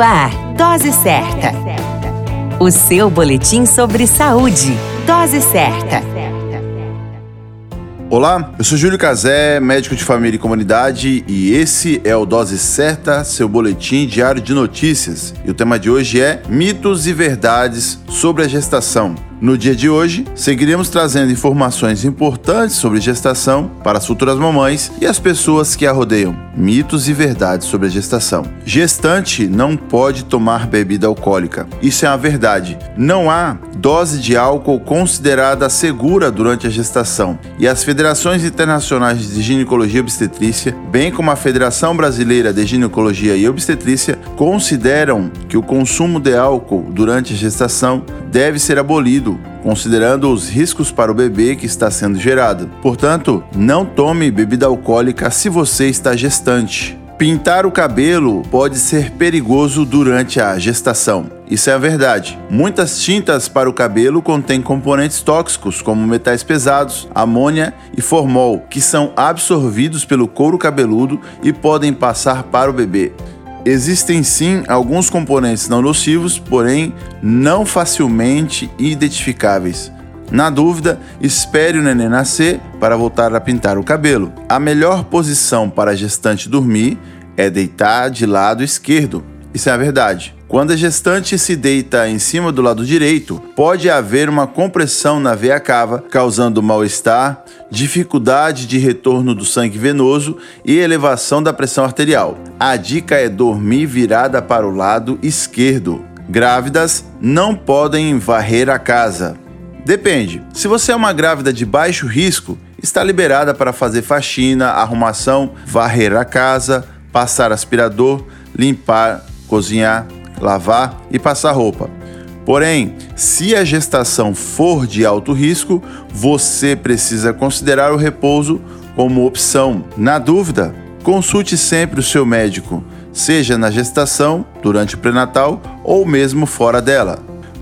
Ar, Dose Certa. O seu boletim sobre saúde. Dose Certa. Olá, eu sou Júlio Cazé, médico de família e comunidade, e esse é o Dose Certa, seu boletim diário de notícias. E o tema de hoje é mitos e verdades sobre a gestação. No dia de hoje, seguiremos trazendo informações importantes sobre gestação para as futuras mamães e as pessoas que a rodeiam. Mitos e verdades sobre a gestação. Gestante não pode tomar bebida alcoólica. Isso é a verdade. Não há dose de álcool considerada segura durante a gestação. E as federações internacionais de ginecologia e obstetrícia, bem como a Federação Brasileira de Ginecologia e Obstetrícia, consideram que o consumo de álcool durante a gestação deve ser abolido, considerando os riscos para o bebê que está sendo gerado. Portanto, não tome bebida alcoólica se você está gestante. Pintar o cabelo pode ser perigoso durante a gestação. Isso é a verdade. Muitas tintas para o cabelo contêm componentes tóxicos como metais pesados, amônia e formol, que são absorvidos pelo couro cabeludo e podem passar para o bebê. Existem sim alguns componentes não nocivos, porém não facilmente identificáveis. Na dúvida, espere o neném nascer para voltar a pintar o cabelo. A melhor posição para a gestante dormir é deitar de lado esquerdo. Isso é a verdade. Quando a gestante se deita em cima do lado direito, pode haver uma compressão na veia cava, causando mal-estar, dificuldade de retorno do sangue venoso e elevação da pressão arterial. A dica é dormir virada para o lado esquerdo. Grávidas não podem varrer a casa. Depende. Se você é uma grávida de baixo risco, está liberada para fazer faxina, arrumação, varrer a casa, passar aspirador, limpar, cozinhar, lavar e passar roupa. Porém, se a gestação for de alto risco, você precisa considerar o repouso como opção. Na dúvida, consulte sempre o seu médico, seja na gestação, durante o pré-natal ou mesmo fora dela.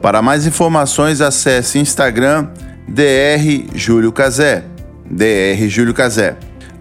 Para mais informações, acesse Instagram Dr. Júlio Cazé. Dr. Júlio Cazé.